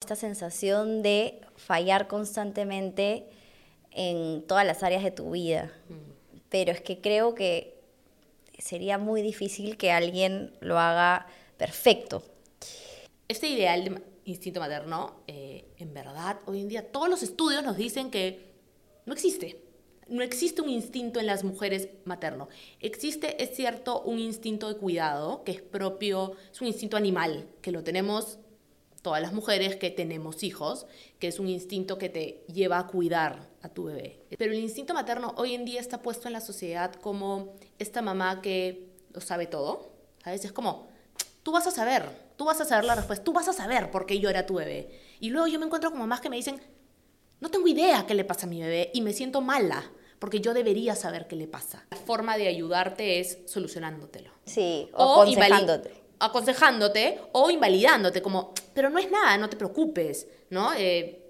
esta sensación de fallar constantemente en todas las áreas de tu vida. Pero es que creo que sería muy difícil que alguien lo haga perfecto. Este ideal de instinto materno, eh, en verdad, hoy en día todos los estudios nos dicen que no existe. No existe un instinto en las mujeres materno. Existe, es cierto, un instinto de cuidado que es propio, es un instinto animal, que lo tenemos todas las mujeres que tenemos hijos, que es un instinto que te lleva a cuidar a tu bebé. Pero el instinto materno hoy en día está puesto en la sociedad como esta mamá que lo sabe todo, ¿sabes? Es como, tú vas a saber, tú vas a saber la respuesta, tú vas a saber por qué llora tu bebé. Y luego yo me encuentro con mamás que me dicen, no tengo idea qué le pasa a mi bebé y me siento mala porque yo debería saber qué le pasa. La forma de ayudarte es solucionándotelo. Sí, o, aconsejándote aconsejándote o invalidándote, como, pero no es nada, no te preocupes, ¿no? Eh,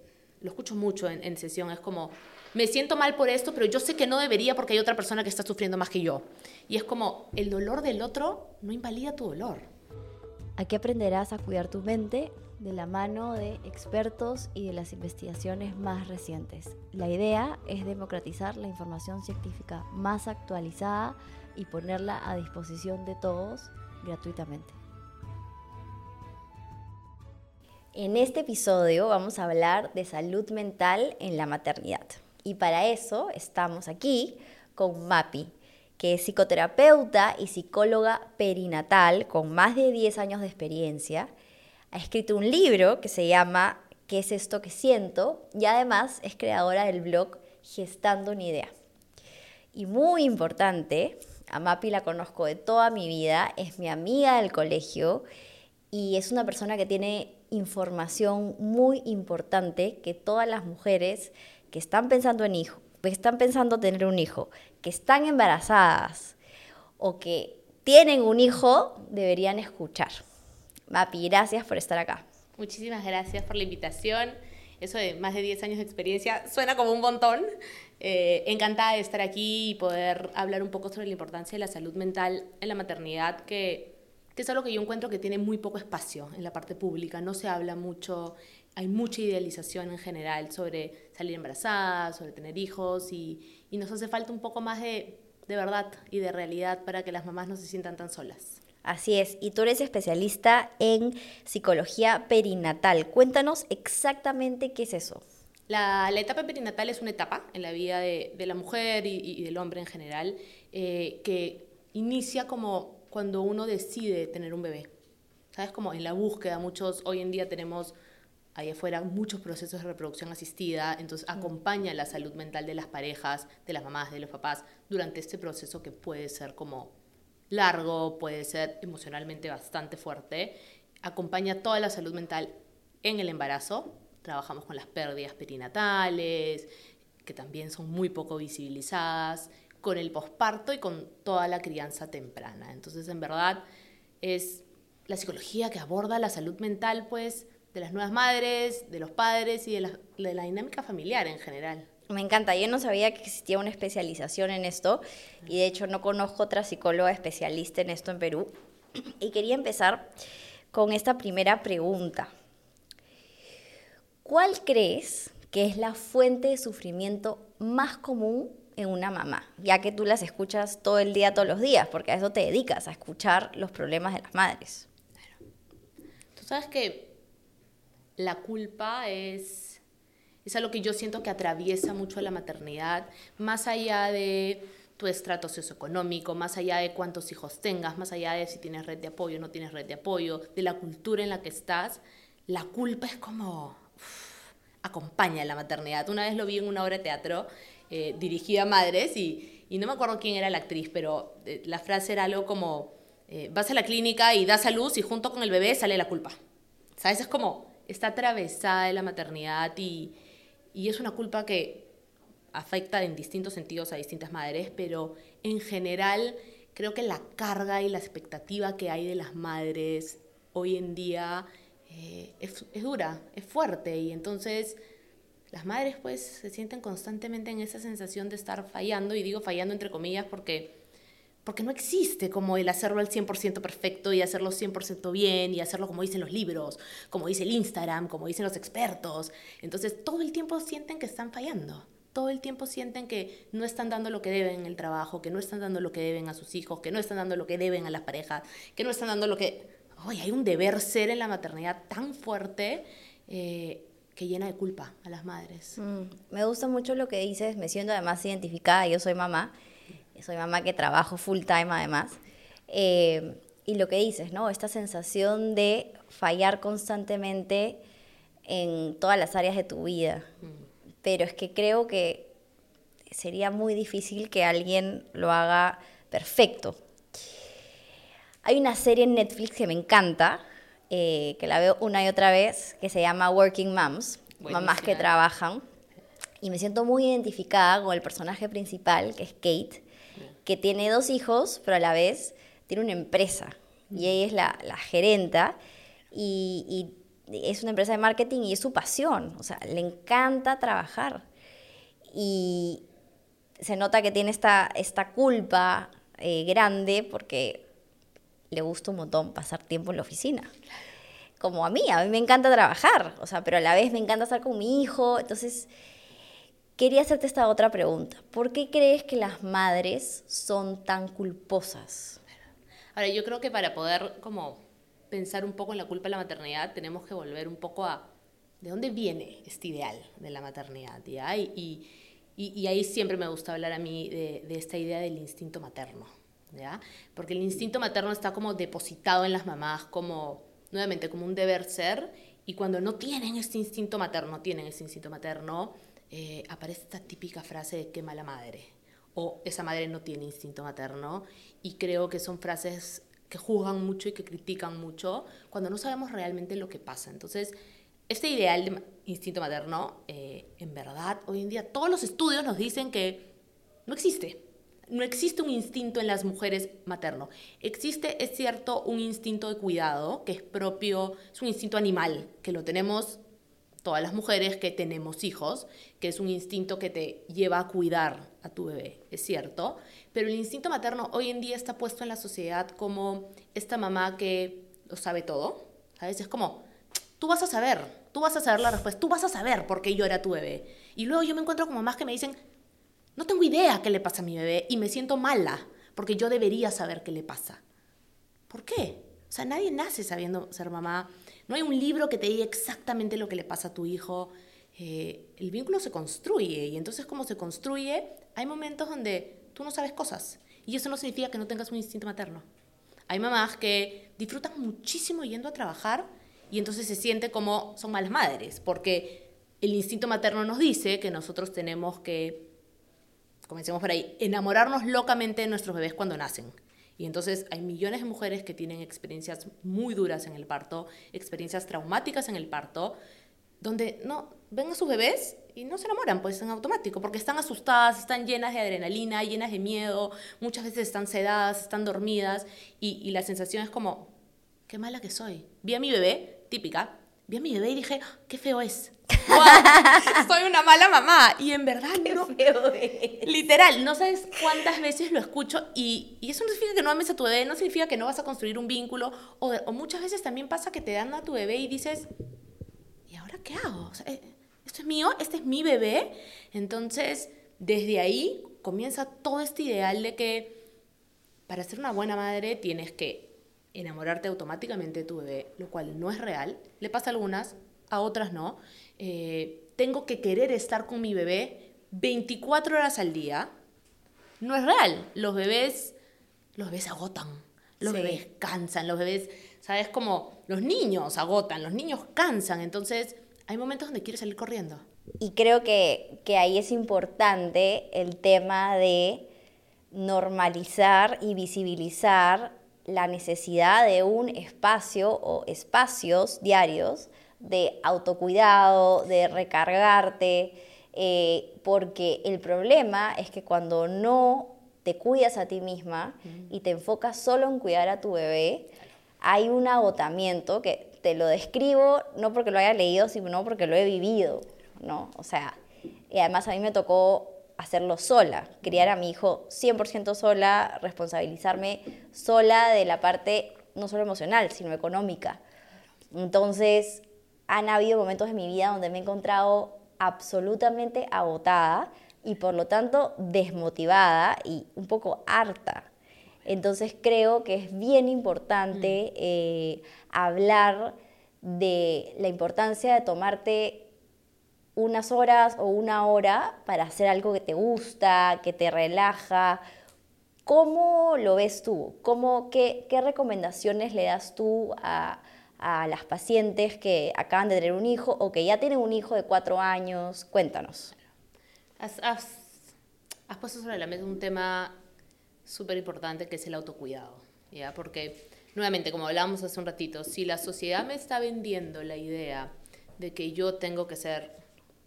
lo escucho mucho en, en, sesión, es como, me siento mal por esto, pero yo sé que no debería porque hay otra persona que está sufriendo más que yo. Y es como, el dolor del otro no invalida tu dolor. Aquí aprenderás a cuidar tu mente de la mano de expertos y de las investigaciones más recientes. La idea es democratizar la información científica más actualizada y ponerla a disposición de todos gratuitamente. En este episodio vamos a hablar de salud mental en la maternidad. Y para eso estamos aquí con Mapi, que es psicoterapeuta y psicóloga perinatal con más de 10 años de experiencia. Ha escrito un libro que se llama ¿Qué es esto que siento? Y además es creadora del blog Gestando una idea. Y muy importante, a Mapi la conozco de toda mi vida, es mi amiga del colegio y es una persona que tiene información muy importante que todas las mujeres que están pensando en hijo, que están pensando tener un hijo, que están embarazadas o que tienen un hijo, deberían escuchar. Mapi, gracias por estar acá. Muchísimas gracias por la invitación. Eso de más de 10 años de experiencia suena como un montón. Eh, encantada de estar aquí y poder hablar un poco sobre la importancia de la salud mental en la maternidad, que que es algo que yo encuentro que tiene muy poco espacio en la parte pública. No se habla mucho, hay mucha idealización en general sobre salir embarazada, sobre tener hijos y, y nos hace falta un poco más de, de verdad y de realidad para que las mamás no se sientan tan solas. Así es, y tú eres especialista en psicología perinatal. Cuéntanos exactamente qué es eso. La, la etapa perinatal es una etapa en la vida de, de la mujer y, y, del hombre en general eh, que inicia como cuando uno decide tener un bebé. ¿Sabes? Como en la búsqueda, muchos, hoy en día tenemos ahí afuera muchos procesos de reproducción asistida, entonces acompaña la salud mental de las parejas, de las mamás, de los papás, durante este proceso que puede ser como largo, puede ser emocionalmente bastante fuerte. Acompaña toda la salud mental en el embarazo. Trabajamos con las pérdidas perinatales, que también son muy poco visibilizadas con el posparto y con toda la crianza temprana. Entonces, en verdad, es la psicología que aborda la salud mental, pues, de las nuevas madres, de los padres y de la, de la dinámica familiar en general. Me encanta, yo no sabía que existía una especialización en esto y de hecho no conozco otra psicóloga especialista en esto en Perú. Y quería empezar con esta primera pregunta. ¿Cuál crees que es la fuente de sufrimiento más común en una mamá, ya que tú las escuchas todo el día, todos los días, porque a eso te dedicas, a escuchar los problemas de las madres. Tú sabes que la culpa es, es algo que yo siento que atraviesa mucho la maternidad, más allá de tu estrato socioeconómico, más allá de cuántos hijos tengas, más allá de si tienes red de apoyo o no tienes red de apoyo, de la cultura en la que estás, la culpa es como... acompaña la maternidad. Una vez lo vi en una obra de teatro eh, dirigida a madres y, y, no me acuerdo quién era la actriz, pero eh, la frase era algo como, eh, vas a la clínica y das a luz y junto con el bebé sale la culpa. ¿Sabes? Es como, está atravesada de la maternidad y, y es una culpa que afecta en distintos sentidos a distintas madres, pero en general creo que la carga y la expectativa que hay de las madres hoy en día eh, es, es, dura, es fuerte y entonces las madres pues se sienten constantemente en esa sensación de estar fallando, y digo fallando entre comillas porque, porque no existe como el hacerlo al 100% perfecto y hacerlo 100% bien y hacerlo como dicen los libros, como dice el Instagram, como dicen los expertos. Entonces todo el tiempo sienten que están fallando todo el tiempo sienten que no están dando lo que deben en el trabajo, que no están dando lo que deben a sus hijos, que no están dando lo que deben a las parejas, que no están dando lo que... Oye, hay un deber ser en la maternidad tan fuerte eh, que llena de culpa a las madres. Mm, me gusta mucho lo que dices, me siento además identificada, yo soy mamá, soy mamá que trabajo full time además. Eh, y lo que dices, ¿no? Esta sensación de fallar constantemente en todas las áreas de tu vida. Mm pero es que creo que sería muy difícil que alguien lo haga perfecto. Hay una serie en Netflix que me encanta, eh, que la veo una y otra vez, que se llama Working Moms, mamás que trabajan. Y me siento muy identificada con el personaje principal, que es Kate, que tiene dos hijos, pero a la vez tiene una empresa. Y ella es la, la gerenta. Y, y es una empresa de marketing y es su pasión, o sea, le encanta trabajar. Y se nota que tiene esta, esta culpa eh, grande porque le gusta un montón pasar tiempo en la oficina. Como a mí, a mí me encanta trabajar, o sea, pero a la vez me encanta estar con mi hijo. Entonces, quería hacerte esta otra pregunta. ¿Por qué crees que las madres son tan culposas? Ahora, yo creo que para poder como pensar un poco en la culpa de la maternidad, tenemos que volver un poco a de dónde viene este ideal de la maternidad. Y, ahí siempre me gusta hablar a mí de, esta idea del instinto materno. ¿Ya? Porque el instinto materno está como depositado en las mamás, como nuevamente como un deber ser, y cuando no tienen este instinto materno, tienen ese instinto materno, eh, aparece esta típica frase de qué mala madre, o esa madre no tiene instinto materno, y creo que son frases que juzgan mucho y que critican mucho cuando no sabemos realmente lo que pasa. Entonces, este ideal de instinto materno, eh, en verdad, hoy en día todos los estudios nos dicen que no existe. No existe un instinto en las mujeres materno. Existe, es cierto, un instinto de cuidado que es propio, es un instinto animal, que lo tenemos todas las mujeres que tenemos hijos, que es un instinto que te lleva a cuidar a tu bebé, es cierto, pero el instinto materno hoy en día está puesto en la sociedad como esta mamá que lo sabe todo, ¿sabes? Es como, tú vas a saber, tú vas a saber la respuesta, tú vas a saber por qué llora tu bebé. Y luego yo me encuentro con mamás que me dicen, no tengo idea qué le pasa a mi bebé y me siento mala porque yo debería saber qué le pasa. ¿Por qué? O sea, nadie nace sabiendo ser mamá. No hay un libro que te diga exactamente lo que le pasa a tu hijo. Eh, el vínculo se construye y entonces como se construye, hay momentos donde tú no sabes cosas y eso no significa que no tengas un instinto materno. Hay mamás que disfrutan muchísimo yendo a trabajar y entonces se siente como son malas madres, porque el instinto materno nos dice que nosotros tenemos que, comencemos por ahí, enamorarnos locamente de nuestros bebés cuando nacen. Y entonces hay millones de mujeres que tienen experiencias muy duras en el parto, experiencias traumáticas en el parto, donde no ven a sus bebés y no se enamoran, pues en automático, porque están asustadas, están llenas de adrenalina, llenas de miedo, muchas veces están sedadas, están dormidas y, y la sensación es como, qué mala que soy. Vi a mi bebé, típica, vi a mi bebé y dije, ah, qué feo es. Soy una mala mamá. Y en verdad, qué feo es. literal, no sabes cuántas veces lo escucho y, y, eso no significa que no ames a tu bebé, no significa que no vas a construir un vínculo, o, o muchas veces también pasa que te dan a tu bebé y dices, ¿y ahora qué hago? O sea, eh, esto es mío, este es mi bebé. Entonces, desde ahí comienza todo este ideal de que para ser una buena madre tienes que enamorarte automáticamente de tu bebé, lo cual no es real. Le pasa a algunas, a otras no. Eh, tengo que querer estar con mi bebé 24 horas al día. No es real. Los bebés, los bebés agotan, los sí. bebés cansan, los bebés, ¿sabes? Como los niños agotan, los niños cansan. Entonces, hay momentos donde quieres salir corriendo. Y creo que, que ahí es importante el tema de normalizar y visibilizar la necesidad de un espacio o espacios diarios de autocuidado, de recargarte, eh, porque el problema es que cuando no te cuidas a ti misma y te enfocas solo en cuidar a tu bebé, hay un agotamiento que te lo describo no porque lo haya leído, sino porque lo he vivido, ¿no? O sea, y además a mí me tocó hacerlo sola, criar a mi hijo 100% sola, responsabilizarme sola de la parte no solo emocional, sino económica. Entonces, han habido momentos en mi vida donde me he encontrado absolutamente agotada y por lo tanto desmotivada y un poco harta. Entonces creo que es bien importante mm. eh, hablar de la importancia de tomarte unas horas o una hora para hacer algo que te gusta, que te relaja. ¿Cómo lo ves tú? ¿Cómo, qué, qué recomendaciones le das tú a, a las pacientes que acaban de tener un hijo o que ya tienen un hijo de cuatro años? Cuéntanos. Has, has, puesto sobre la mesa un tema súper importante que es el autocuidado, ¿ya? Porque, nuevamente, como hablábamos hace un ratito, si la sociedad me está vendiendo la idea de que yo tengo que ser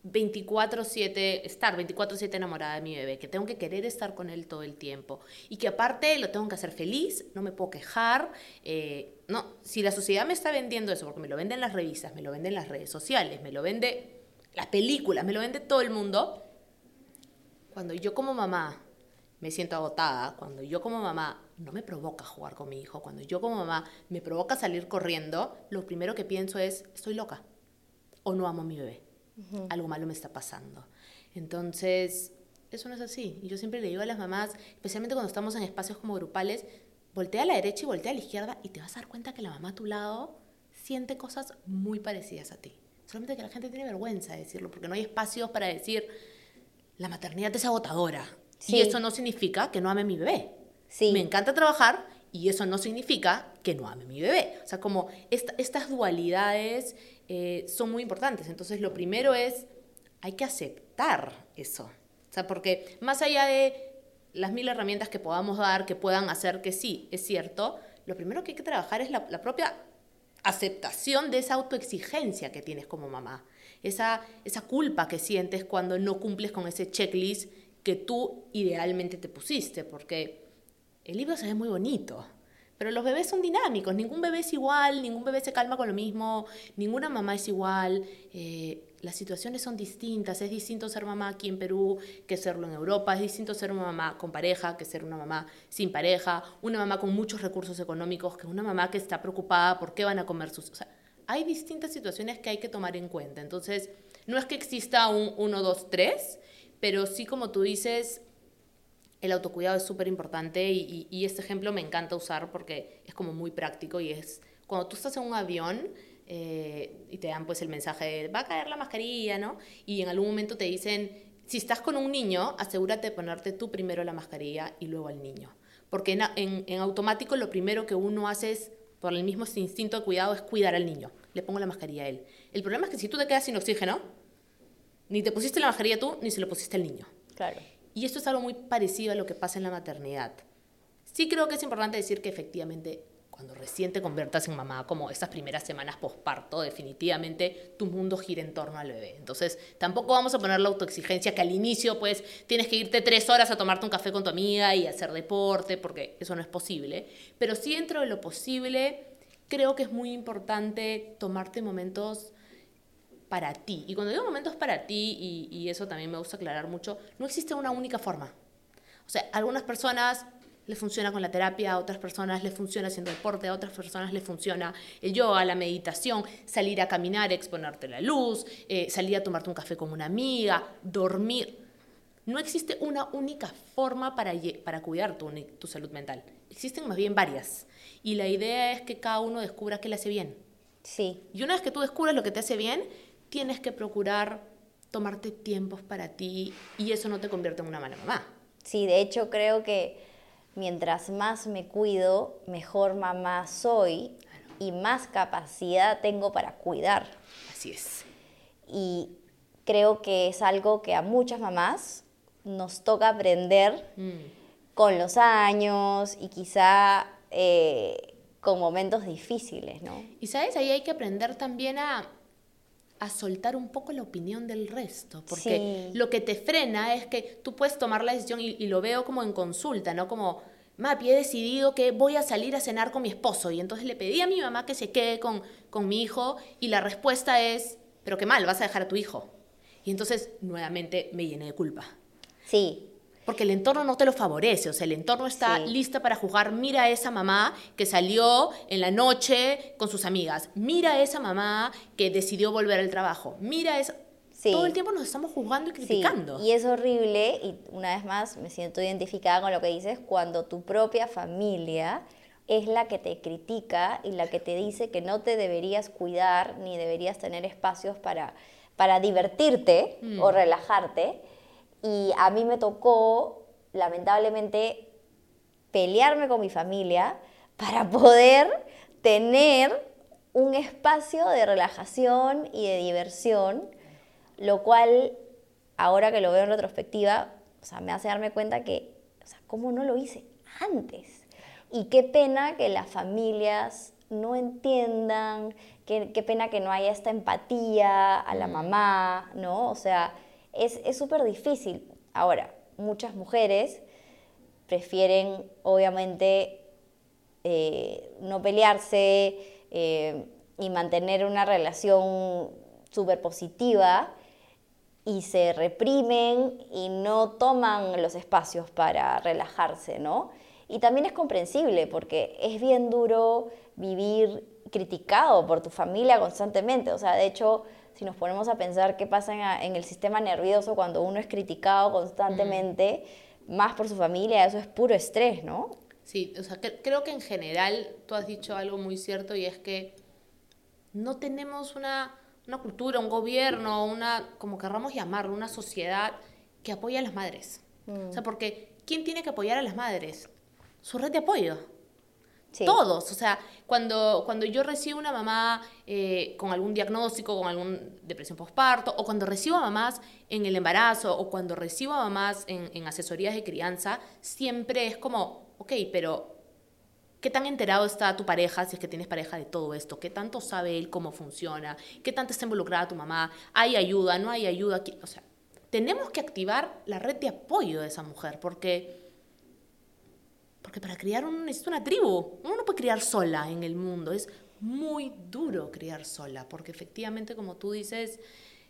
24/7, estar 24/7 enamorada de mi bebé, que tengo que querer estar con él todo el tiempo y que aparte lo tengo que hacer feliz, no me puedo quejar. Eh, no, si la sociedad me está vendiendo eso, porque me lo venden las revistas, me lo venden las redes sociales, me lo vende las películas, me lo vende todo el mundo, cuando yo como mamá me siento agotada, cuando yo como mamá no me provoca jugar con mi hijo, cuando yo como mamá me provoca salir corriendo, lo primero que pienso es, estoy loca o no amo a mi bebé algo malo me está pasando. Entonces, eso no es así. Y yo siempre le digo a las mamás, especialmente cuando estamos en espacios como grupales, voltea a la derecha y voltea a la izquierda y te vas a dar cuenta que la mamá a tu lado siente cosas muy parecidas a ti. Solamente que la gente tiene vergüenza de decirlo, porque no hay espacios para decir, la maternidad es agotadora. Y eso no significa que no ame a mi bebé. Sí. Me encanta trabajar y eso no significa que no ame a mi bebé. O sea, como estas dualidades eh, son muy importantes. Entonces, lo primero es, hay que aceptar eso. O sea, porque más allá de las mil herramientas que podamos dar, que puedan hacer que sí, es cierto, lo primero que hay que trabajar es la, propia aceptación de esa autoexigencia que tienes como mamá. Esa, esa culpa que sientes cuando no cumples con ese checklist que tú idealmente te pusiste, porque el libro se ve muy bonito, pero los bebés son dinámicos, ningún bebé es igual, ningún bebé se calma con lo mismo, ninguna mamá es igual, eh, las situaciones son distintas, es distinto ser mamá aquí en Perú que serlo en Europa, es distinto ser una mamá con pareja que ser una mamá sin pareja, una mamá con muchos recursos económicos que una mamá que está preocupada por qué van a comer sus... O sea, hay distintas situaciones que hay que tomar en cuenta. Entonces, no es que exista un 1, 2, 3, pero sí como tú dices, el autocuidado es súper importante y, este ejemplo me encanta usar porque es como muy práctico y es cuando tú estás en un avión eh, y te dan pues el mensaje de va a caer la mascarilla, ¿no? Y en algún momento te dicen, si estás con un niño, asegúrate de ponerte tú primero la mascarilla y luego al niño. Porque en, en automático lo primero que uno hace es, por el mismo instinto de cuidado, es cuidar al niño. Le pongo la mascarilla a él. El problema es que si tú te quedas sin oxígeno, ni te pusiste la mascarilla tú, ni se lo pusiste al niño. Claro. Y esto es algo muy parecido a lo que pasa en la maternidad. Sí creo que es importante decir que efectivamente cuando recién te conviertas en mamá, como estas primeras semanas posparto, definitivamente tu mundo gira en torno al bebé. Entonces, tampoco vamos a poner la autoexigencia que al inicio, pues, tienes que irte tres horas a tomarte un café con tu amiga y hacer deporte, porque eso no es posible. Pero sí, dentro de lo posible, creo que es muy importante tomarte momentos para ti. Y cuando digo momentos para ti, y, eso también me gusta aclarar mucho, no existe una única forma. O sea, a algunas personas les funciona con la terapia, a otras personas les funciona haciendo deporte, a otras personas les funciona el yoga, la meditación, salir a caminar, exponerte la luz, eh, salir a tomarte un café con una amiga, dormir. No existe una única forma para, para cuidar tu, tu salud mental. Existen más bien varias. Y la idea es que cada uno descubra qué le hace bien. Sí. Y una vez que tú descubres lo que te hace bien, tienes que procurar tomarte tiempos para ti y eso no te convierte en una mala mamá. Sí, de hecho creo que mientras más me cuido, mejor mamá soy y más capacidad tengo para cuidar. Así es. Y creo que es algo que a muchas mamás nos toca aprender mm. con los años y quizá eh, con momentos difíciles, ¿no? Y sabes, ahí hay que aprender también a a soltar un poco la opinión del resto, porque lo que te frena es que tú puedes tomar la decisión y, lo veo como en consulta, ¿no? Como, Mapi, he decidido que voy a salir a cenar con mi esposo y entonces le pedí a mi mamá que se quede con, con mi hijo y la respuesta es, pero qué mal, vas a dejar a tu hijo. Y entonces nuevamente me llené de culpa. Sí. Porque el entorno no te lo favorece, o sea, el entorno está Sí. lista para jugar. Mira a esa mamá que salió en la noche con sus amigas. Mira a esa mamá que decidió volver al trabajo. Mira a esa... Sí. Todo el tiempo nos estamos juzgando y Sí, criticando. y es horrible, y una vez más me siento identificada con lo que dices, cuando tu propia familia es la que te critica y la que te dice que no te deberías cuidar ni deberías tener espacios para, para divertirte o relajarte. Y a mí me tocó, lamentablemente, pelearme con mi familia para poder tener un espacio de relajación y de diversión, lo cual, ahora que lo veo en retrospectiva, o sea, me hace darme cuenta que, o sea, ¿cómo no lo hice antes? Y qué pena que las familias no entiendan, qué, qué pena que no haya esta empatía a la mamá, ¿no? O sea, es súper difícil. Ahora, muchas mujeres prefieren, obviamente, eh, no pelearse eh, y mantener una relación súper positiva y se reprimen y no toman los espacios para relajarse, ¿no? Y también es comprensible porque es bien duro vivir criticado por tu familia constantemente. O sea, de hecho, si nos ponemos a pensar qué pasa en, en el sistema nervioso cuando uno es criticado constantemente, más por su familia, eso es puro estrés, ¿no? Sí, o sea, cre- creo que en general tú has dicho algo muy cierto y es que no tenemos una, una cultura, un gobierno, una, como querramos llamarlo, una sociedad que apoya a las madres. O sea, porque ¿quién tiene que apoyar a las madres? Su red de apoyo. Sí. Todos, o sea, cuando, cuando yo recibo una mamá eh, con algún diagnóstico, con alguna depresión postparto, o cuando recibo a mamás en el embarazo, o cuando recibo a mamás en, en asesorías de crianza, siempre es como, ok, pero ¿qué tan enterado está tu pareja, si es que tienes pareja, de todo esto? ¿Qué tanto sabe él cómo funciona? ¿Qué tanto está involucrada tu mamá? ¿Hay ayuda? ¿No hay ayuda? ¿Qué- O sea, tenemos que activar la red de apoyo de esa mujer, porque porque para criar uno necesita una tribu. Uno no puede criar sola en el mundo. Es muy duro criar sola, porque efectivamente, como tú dices,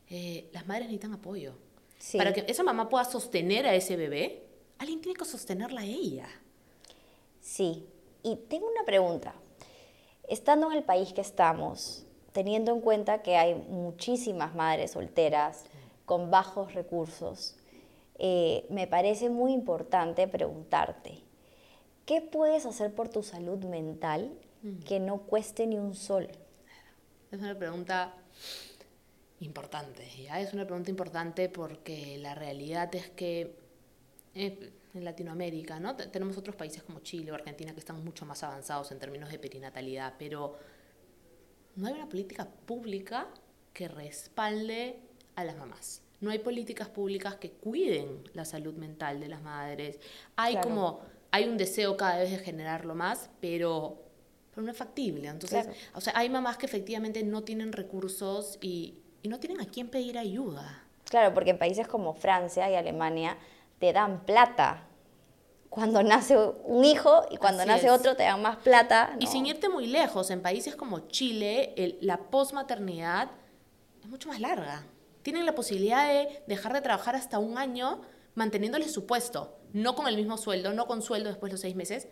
eh, las madres necesitan apoyo. Sí. Para que esa mamá pueda sostener a ese bebé, alguien tiene que sostenerla a ella. Sí, y tengo una pregunta. Estando en el país que estamos, teniendo en cuenta que hay muchísimas madres solteras con bajos recursos, eh, me parece muy importante preguntarte, ¿qué puedes hacer por tu salud mental que no cueste ni un sol? Es una pregunta importante, ¿ya? Es una pregunta importante porque la realidad es que eh, en Latinoamérica, ¿no? Te- Tenemos otros países como Chile o Argentina que están mucho más avanzados en términos de perinatalidad, pero no hay una política pública que respalde a las mamás. No hay políticas públicas que cuiden la salud mental de las madres. Hay Claro. como, hay un deseo cada vez de generarlo más, pero, pero no es factible. Entonces, Claro. o sea, hay mamás que efectivamente no tienen recursos y, y no tienen a quién pedir ayuda. Claro, porque en países como Francia y Alemania te dan plata cuando nace un hijo y cuando Así nace es. otro te dan más plata. Y no. sin irte muy lejos, en países como Chile, el- la posmaternidad es mucho más larga. Tienen la posibilidad de dejar de trabajar hasta un año manteniéndoles su puesto, no con el mismo sueldo, no con sueldo después de los seis meses,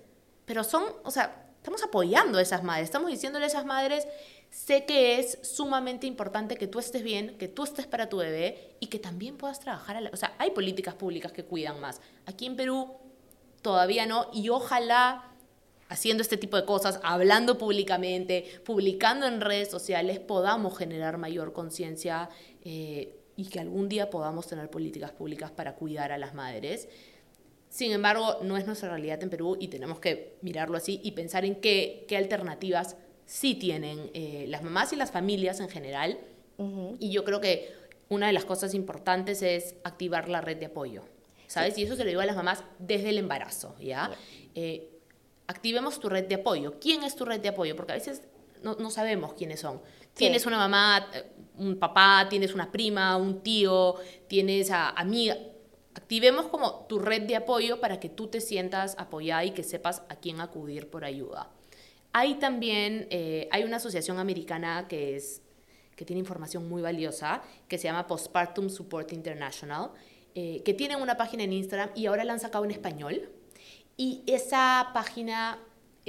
pero son, o sea, estamos apoyando a esas madres, estamos diciéndole a esas madres, sé que es sumamente importante que tú estés bien, que tú estés para tu bebé y que también puedas trabajar, a la- o sea, hay políticas públicas que cuidan más. Aquí en Perú todavía no, y ojalá haciendo este tipo de cosas, hablando públicamente, publicando en redes sociales, podamos generar mayor conciencia eh, y que algún día podamos tener políticas públicas para cuidar a las madres. Sin embargo, no es nuestra realidad en Perú y tenemos que mirarlo así y pensar en qué, qué alternativas sí tienen eh, las mamás y las familias en general. Y yo creo que una de las cosas importantes es activar la red de apoyo, ¿sabes? Y eso se lo digo a las mamás desde el embarazo, ¿ya? Eh, activemos tu red de apoyo. ¿Quién es tu red de apoyo? Porque a veces no, no sabemos quiénes son. Tienes una mamá, eh, un papá, tienes una prima, un tío, tienes a amiga. Activemos como tu red de apoyo para que tú te sientas apoyada y que sepas a quién acudir por ayuda. Hay también, eh, hay una asociación americana que, es, que tiene información muy valiosa, que se llama Postpartum Support International. eh, que tienen una página en Instagram y ahora la han sacado en español. Y esa página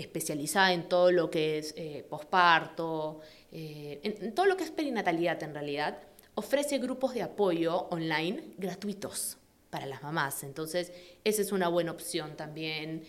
especializada en todo lo que es eh, posparto, eh, en, todo lo que es perinatalidad en realidad, ofrece grupos de apoyo online gratuitos para las mamás. Entonces, esa es una buena opción también.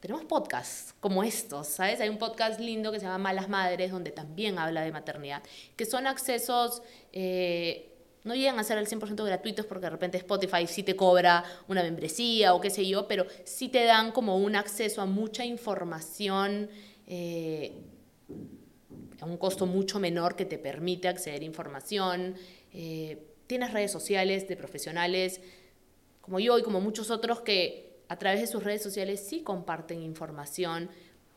Tenemos podcasts como estos, ¿sabes? Hay un podcast lindo que se llama Malas Madres, donde también habla de maternidad, que son accesos... Eh, no llegan a ser al 100% gratuitos porque de repente Spotify sí te cobra una membresía o qué sé yo, pero sí te dan como un acceso a mucha información eh, a un costo mucho menor que te permite acceder a información. Eh, tienes redes sociales de profesionales como yo y como muchos otros que a través de sus redes sociales sí comparten información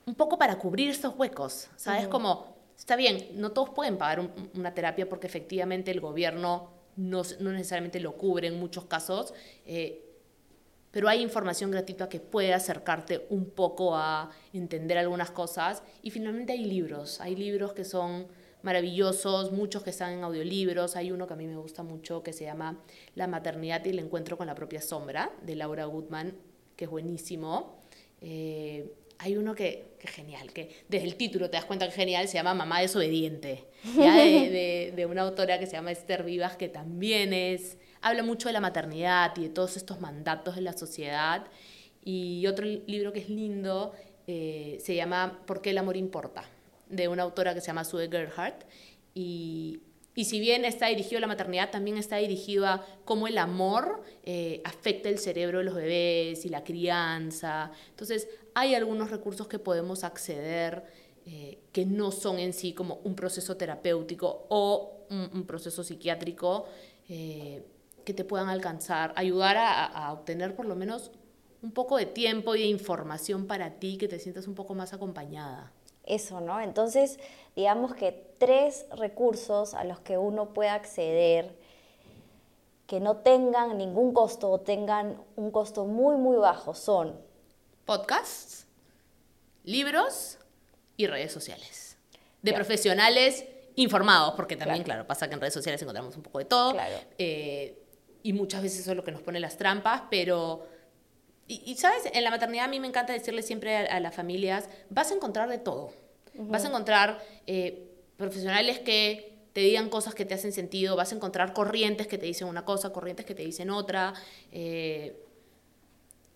un poco para cubrir estos huecos, ¿sabes? Como, está bien, no todos pueden pagar una terapia porque efectivamente el gobierno no, necesariamente lo cubre en muchos casos, eh, pero hay información gratuita que puede acercarte un poco a entender algunas cosas. Y finalmente hay libros, hay libros que son maravillosos, muchos que están en audiolibros. Hay uno que a mí me gusta mucho que se llama La maternidad y el encuentro con la propia sombra, de Laura Goodman, que es buenísimo. Eh, hay uno que, es genial, que desde el título te das cuenta que es genial, se llama Mamá desobediente, De, de, una autora que se llama Esther Vivas, que también es, habla mucho de la maternidad y de todos estos mandatos de la sociedad. Y otro libro que es lindo eh, se llama ¿Por qué el amor importa? de una autora que se llama Sue Gerhardt. Y, y si bien está dirigido a la maternidad, también está dirigido a cómo el amor eh, afecta el cerebro de los bebés y la crianza. Entonces, hay algunos recursos que podemos acceder eh, que no son en sí como un proceso terapéutico o un, proceso psiquiátrico eh, que te puedan alcanzar, ayudar a, obtener por lo menos un poco de tiempo y de información para ti, que te sientas un poco más acompañada. Eso, ¿no? Entonces, digamos que tres recursos a los que uno puede acceder que no tengan ningún costo o tengan un costo muy, muy bajo son podcasts, libros y redes sociales. De profesionales informados, porque también, claro. pasa que en redes sociales encontramos un poco de todo. Eh, y muchas veces eso es lo que nos pone las trampas, pero... Y, sabes, en la maternidad a mí me encanta decirle siempre a, las familias, vas a encontrar de todo. Vas a encontrar eh, profesionales que te digan cosas que te hacen sentido, vas a encontrar corrientes que te dicen una cosa, corrientes que te dicen otra. Eh,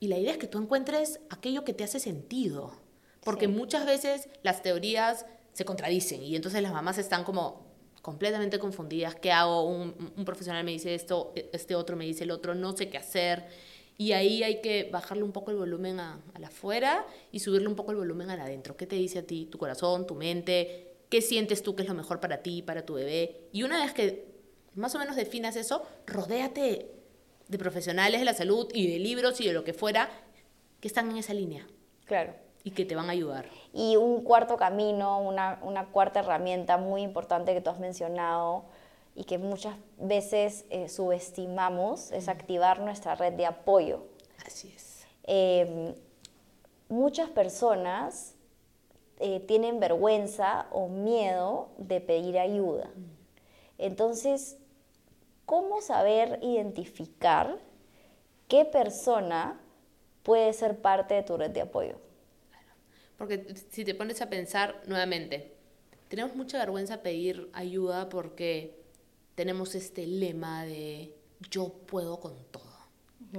y la idea es que tú encuentres aquello que te hace sentido, porque muchas veces las teorías se contradicen y entonces las mamás están como completamente confundidas. ¿Qué hago? Un, profesional me dice esto, este otro me dice el otro, no sé qué hacer. Y ahí hay que bajarle un poco el volumen a, a la afuera y subirle un poco el volumen a adentro. ¿Qué te dice a ti tu corazón, tu mente? ¿Qué sientes tú que es lo mejor para ti, para tu bebé? Y una vez que más o menos definas eso, rodéate de profesionales de la salud y de libros y de lo que fuera que están en esa línea. Claro. Y que te van a ayudar. Y un cuarto camino, una, una cuarta herramienta muy importante que tú has mencionado y que muchas veces eh, subestimamos es activar nuestra red de apoyo. Así es. Em, muchas personas eh, tienen vergüenza o miedo de pedir ayuda. Entonces, ¿cómo saber identificar qué persona puede ser parte de tu red de apoyo? Porque si te pones a pensar nuevamente, tenemos mucha vergüenza pedir ayuda porque tenemos este lema de yo puedo con todo.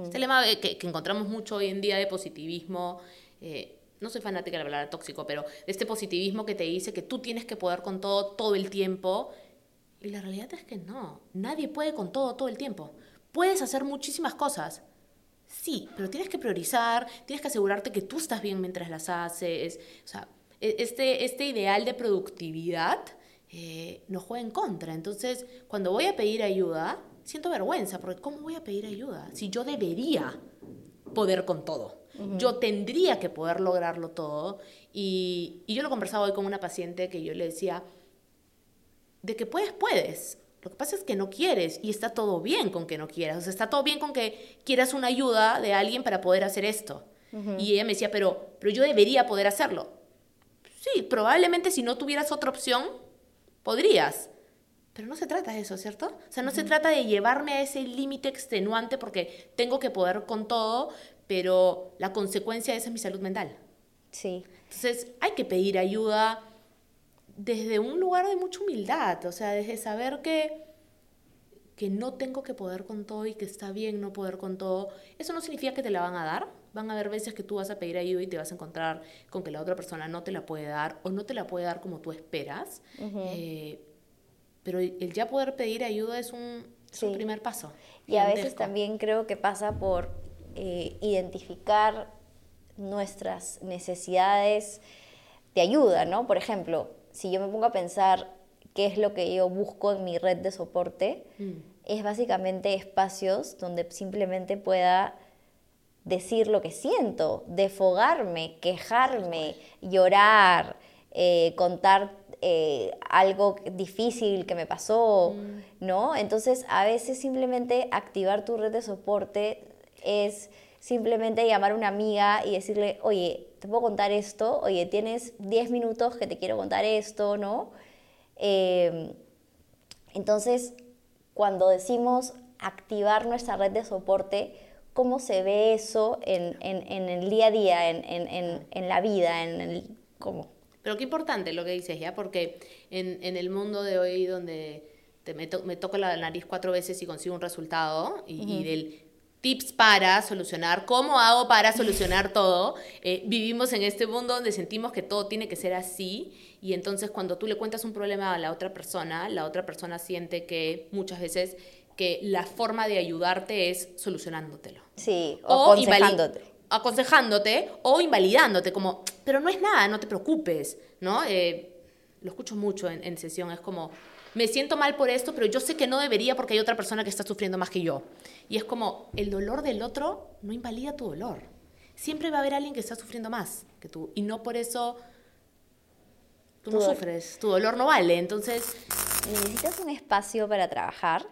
Este lema que, encontramos mucho hoy en día de positivismo, eh, no soy fanática de hablar tóxico, pero de este positivismo que te dice que tú tienes que poder con todo todo el tiempo y la realidad es que no, nadie puede con todo todo el tiempo. Puedes hacer muchísimas cosas. Sí, pero tienes que priorizar, tienes que asegurarte que tú estás bien mientras las haces. O sea, e, este, este ideal de productividad eh, nos juega en contra. Entonces, cuando voy a pedir ayuda, siento vergüenza, porque ¿cómo voy a pedir ayuda? Si yo debería poder con todo. Yo tendría que poder lograrlo todo. Y, y yo lo conversaba hoy con una paciente que yo le decía, de que puedes, puedes. Lo que pasa es que no quieres y está todo bien con que no quieras. O sea, está todo bien con que quieras una ayuda de alguien para poder hacer esto. Y ella me decía, pero, pero yo debería poder hacerlo. Sí, probablemente si no tuvieras otra opción, podrías. Pero no se trata de eso, ¿cierto? O sea, no se trata de llevarme a ese límite extenuante porque tengo que poder con todo, pero la consecuencia de eso es mi salud mental. Sí. Entonces, hay que pedir ayuda desde un lugar de mucha humildad, o sea, desde saber que, que no tengo que poder con todo y que está bien no poder con todo. Eso no significa que te la van a dar. Van a haber veces que tú vas a pedir ayuda y te vas a encontrar con que la otra persona no te la puede dar o no te la puede dar como tú esperas. Pero el ya poder pedir ayuda es un, primer paso. Y a veces también creo que pasa por eh, identificar nuestras necesidades de ayuda, ¿no? Por ejemplo, si yo me pongo a pensar qué es lo que yo busco en mi red de soporte, mm. es básicamente espacios donde simplemente pueda decir lo que siento, defogarme, quejarme, llorar, eh, contar eh, algo difícil que me pasó, mm. ¿no? Entonces, a veces simplemente activar tu red de soporte es simplemente llamar a una amiga y decirle, oye, te puedo contar esto, oye, tienes 10 minutos que te quiero contar esto, ¿no? Em, entonces, cuando decimos activar nuestra red de soporte, ¿cómo se ve eso en, el día a día, en, la vida, en el... ¿Cómo? Pero qué importante lo que dices, ¿ya? Porque en, el mundo de hoy donde te, me, toco la nariz cuatro veces y consigo un resultado, y, del tips para solucionar, cómo hago para solucionar todo, eh, vivimos en este mundo donde sentimos que todo tiene que ser así, y entonces cuando tú le cuentas un problema a la otra persona, la otra persona siente que muchas veces que la forma de ayudarte es solucionándotelo. Sí, o, aconsejándote aconsejándote o invalidándote, como, pero no es nada, no te preocupes, ¿no? Eh, lo escucho mucho en, sesión, es como, me siento mal por esto, pero yo sé que no debería porque hay otra persona que está sufriendo más que yo. Y es como, el dolor del otro no invalida tu dolor. Siempre va a haber alguien que está sufriendo más que tú. Y no por eso tú no sufres, tu dolor no vale. Entonces... Necesitas un espacio para trabajar.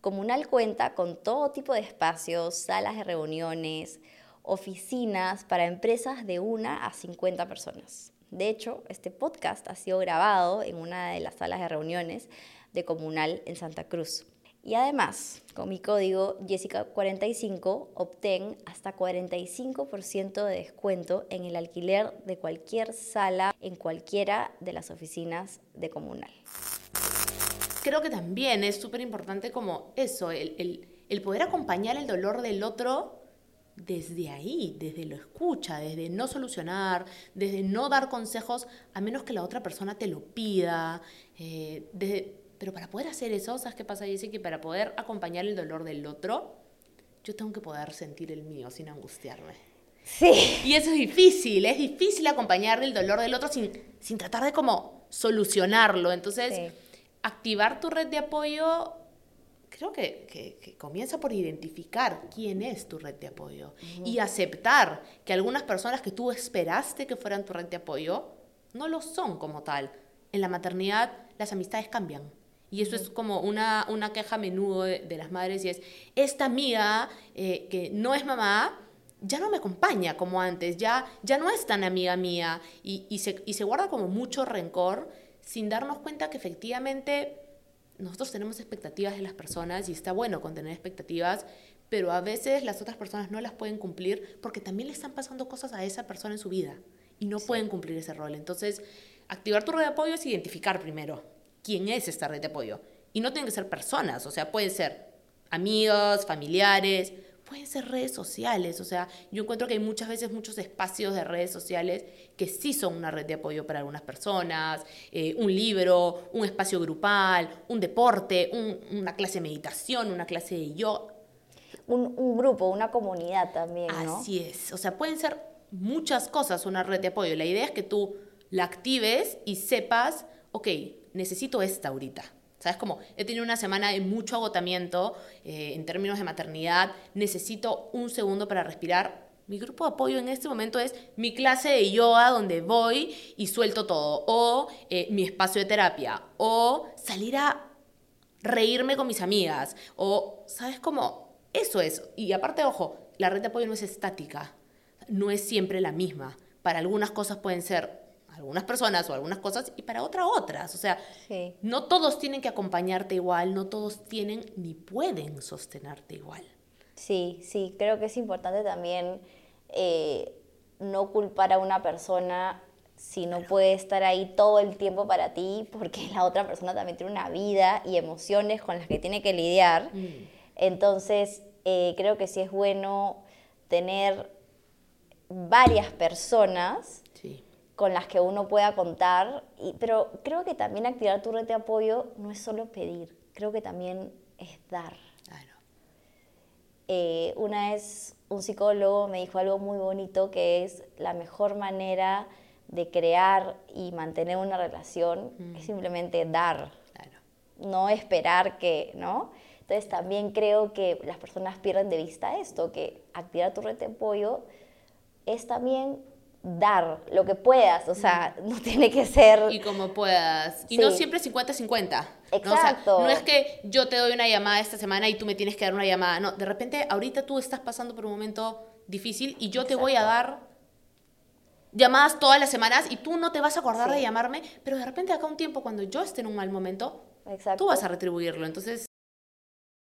Comunal cuenta con todo tipo de espacios, salas de reuniones, oficinas para empresas de una a 50 personas. De hecho, este podcast ha sido grabado en una de las salas de reuniones de Comunal en Santa Cruz. Y además, con mi código Jessica45 obtén hasta 45% de descuento en el alquiler de cualquier sala en cualquiera de las oficinas de Comunal. Creo que también es súper importante como eso, el, el poder acompañar el dolor del otro desde ahí, desde lo escucha, desde no solucionar, desde no dar consejos a menos que la otra persona te lo pida. Eh, pero para poder hacer eso, ¿sabes qué pasa, Jessy? Que para poder acompañar el dolor del otro, yo tengo que poder sentir el mío sin angustiarme. Sí. Y eso es difícil, es difícil acompañar el dolor del otro sin, sin tratar de como solucionarlo. Entonces, activar tu red de apoyo creo que, comienza por identificar quién es tu red de apoyo y aceptar que algunas personas que tú esperaste que fueran tu red de apoyo no lo son como tal. En la maternidad las amistades cambian. Y eso es como una, una queja a menudo de, las madres y es, esta amiga eh, que no es mamá, ya no me acompaña como antes, ya, ya no es tan amiga mía y, y, se, y se guarda como mucho rencor sin darnos cuenta que efectivamente nosotros tenemos expectativas de las personas y está bueno con tener expectativas, pero a veces las otras personas no las pueden cumplir porque también le están pasando cosas a esa persona en su vida y no pueden cumplir ese rol. Entonces, activar tu red de apoyo es identificar primero quién es esta red de apoyo. Y no tienen que ser personas, o sea, pueden ser amigos, familiares, pueden ser redes sociales. O sea, yo encuentro que hay muchas veces muchos espacios de redes sociales que sí son una red de apoyo para algunas personas, eh, un libro, un espacio grupal, un deporte, una clase de meditación, una clase de yoga. Un, grupo, una comunidad también. ¿no? Así es. O sea, pueden ser muchas cosas una red de apoyo. La idea es que tú la actives y sepas, ok, necesito esta ahorita ¿Sabes? Como he tenido una semana de mucho agotamiento eh, en términos de maternidad, necesito un segundo para respirar. Mi grupo de apoyo en este momento es mi clase de yoga donde voy y suelto todo, o eh, mi espacio de terapia, o salir a reírme con mis amigas, o, ¿sabes cómo? Eso es. Y aparte, ojo, la red de apoyo no es estática, no es siempre la misma. Para algunas cosas pueden ser algunas personas o algunas cosas y para otras otras. O sea, Sí. no todos tienen que acompañarte igual, no todos tienen ni pueden sostenerte igual. Sí, sí, creo que es importante también eh, no culpar a una persona si no puede estar ahí todo el tiempo para ti, porque la otra persona también tiene una vida y emociones con las que tiene que lidiar. Entonces, eh, creo que sí es bueno tener varias personas Sí. Con las que uno pueda contar, y, pero creo que también activar tu red de apoyo no es solo pedir, creo que también es dar. Claro. Eh, una vez un psicólogo me dijo algo muy bonito que es la mejor manera de crear y mantener una relación es simplemente dar, Claro. no esperar que, ¿no? Entonces también creo que las personas pierden de vista esto, que activar tu red de apoyo es también dar lo que puedas, o sea, no tiene que ser... Y como puedas. Y no siempre 50-50. ¿no? O sea, Exacto. no es que yo te doy una llamada esta semana y tú me tienes que dar una llamada. No, de repente ahorita tú estás pasando por un momento difícil y yo te voy a dar llamadas todas las semanas y tú no te vas a acordar Sí. de llamarme, pero de repente acá un tiempo cuando yo esté en un mal momento, Exacto. tú vas a retribuirlo. Entonces,